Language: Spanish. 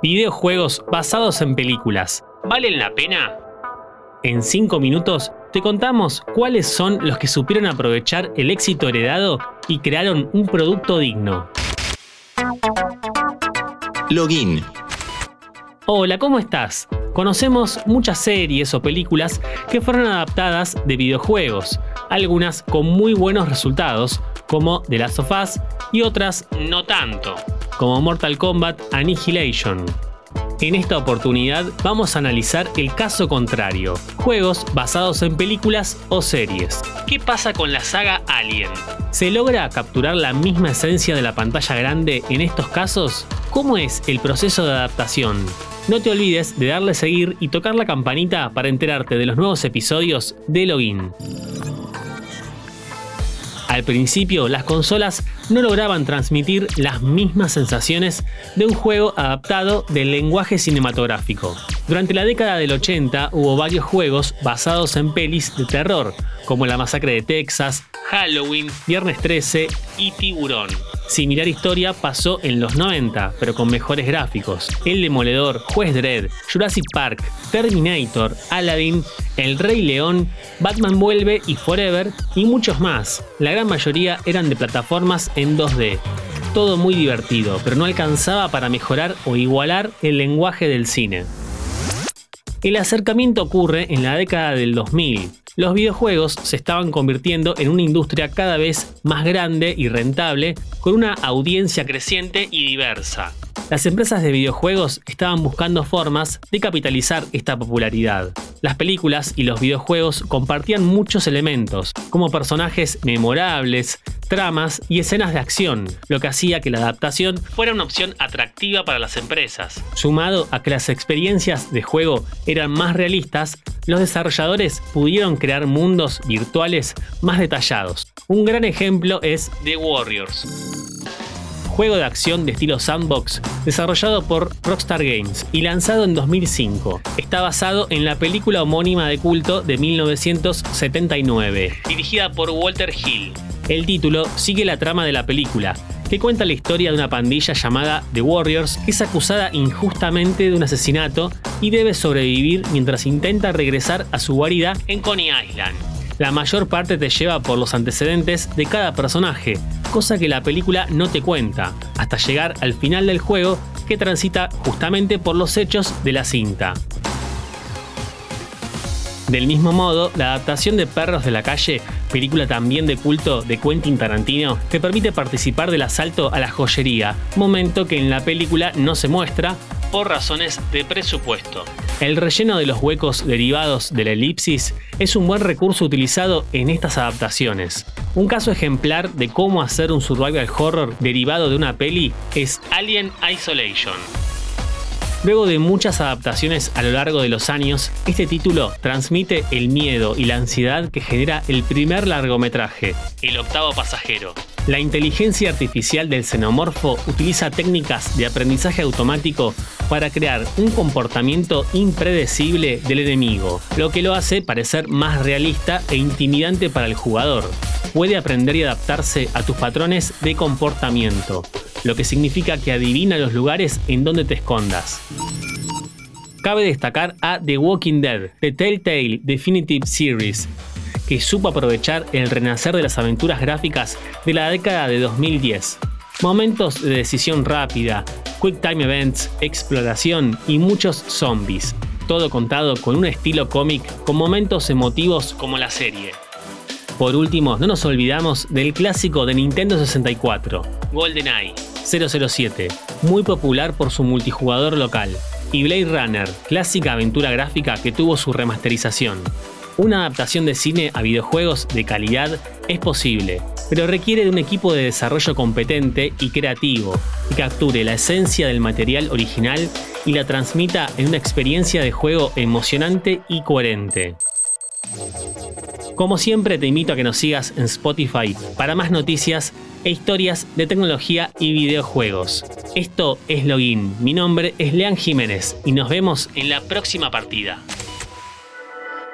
Videojuegos basados en películas. ¿Valen la pena? En 5 minutos te contamos cuáles son los que supieron aprovechar el éxito heredado y crearon un producto digno. Login. Hola, ¿cómo estás? Conocemos muchas series o películas que fueron adaptadas de videojuegos, algunas con muy buenos resultados, como The Last of Us, y otras no tanto, como Mortal Kombat Annihilation. En esta oportunidad vamos a analizar el caso contrario, juegos basados en películas o series. ¿Qué pasa con la saga Alien? ¿Se logra capturar la misma esencia de la pantalla grande en estos casos? ¿Cómo es el proceso de adaptación? No te olvides de darle seguir y tocar la campanita para enterarte de los nuevos episodios de Login. Al principio, las consolas no lograban transmitir las mismas sensaciones de un juego adaptado del lenguaje cinematográfico. Durante la década del 80 hubo varios juegos basados en pelis de terror, como La Masacre de Texas, Halloween, Viernes 13 y Tiburón. Similar historia pasó en los 90, pero con mejores gráficos. El Demoledor, Juez Dredd, Jurassic Park, Terminator, Aladdin, El Rey León, Batman Vuelve y Forever y muchos más. La gran mayoría eran de plataformas en 2D. Todo muy divertido, pero no alcanzaba para mejorar o igualar el lenguaje del cine. El acercamiento ocurre en la década del 2000. Los videojuegos se estaban convirtiendo en una industria cada vez más grande y rentable, con una audiencia creciente y diversa. Las empresas de videojuegos estaban buscando formas de capitalizar esta popularidad. Las películas y los videojuegos compartían muchos elementos, como personajes memorables, tramas y escenas de acción, lo que hacía que la adaptación fuera una opción atractiva para las empresas. Sumado a que las experiencias de juego eran más realistas, los desarrolladores pudieron crear mundos virtuales más detallados. Un gran ejemplo es The Warriors juego de acción de estilo sandbox desarrollado por Rockstar Games y lanzado en 2005. Está basado en la película homónima de culto de 1979, dirigida por Walter Hill. El título sigue la trama de la película, que cuenta la historia de una pandilla llamada The Warriors que es acusada injustamente de un asesinato y debe sobrevivir mientras intenta regresar a su guarida en Coney Island. La mayor parte te lleva por los antecedentes de cada personaje, cosa que la película no te cuenta, hasta llegar al final del juego que transita justamente por los hechos de la cinta. Del mismo modo, la adaptación de Perros de la Calle, película también de culto de Quentin Tarantino, te permite participar del asalto a la joyería, momento que en la película no se muestra por razones de presupuesto. El relleno de los huecos derivados de la elipsis es un buen recurso utilizado en estas adaptaciones. Un caso ejemplar de cómo hacer un survival horror derivado de una peli es Alien Isolation. Luego de muchas adaptaciones a lo largo de los años, este título transmite el miedo y la ansiedad que genera el primer largometraje, El octavo pasajero. La inteligencia artificial del xenomorfo utiliza técnicas de aprendizaje automático para crear un comportamiento impredecible del enemigo, lo que lo hace parecer más realista e intimidante para el jugador. Puede aprender y adaptarse a tus patrones de comportamiento, lo que significa que adivina los lugares en donde te escondas. Cabe destacar a The Walking Dead, The Telltale Definitive Series, que supo aprovechar el renacer de las aventuras gráficas de la década de 2010. Momentos de decisión rápida, quick time events, exploración y muchos zombies. Todo contado con un estilo cómic con momentos emotivos como la serie. Por último, no nos olvidamos del clásico de Nintendo 64, GoldenEye 007, muy popular por su multijugador local, y Blade Runner, clásica aventura gráfica que tuvo su remasterización. Una adaptación de cine a videojuegos de calidad es posible, pero requiere de un equipo de desarrollo competente y creativo que capture la esencia del material original y la transmita en una experiencia de juego emocionante y coherente. Como siempre te invito a que nos sigas en Spotify para más noticias e historias de tecnología y videojuegos. Esto es Login, mi nombre es Lean Jiménez y nos vemos en la próxima partida.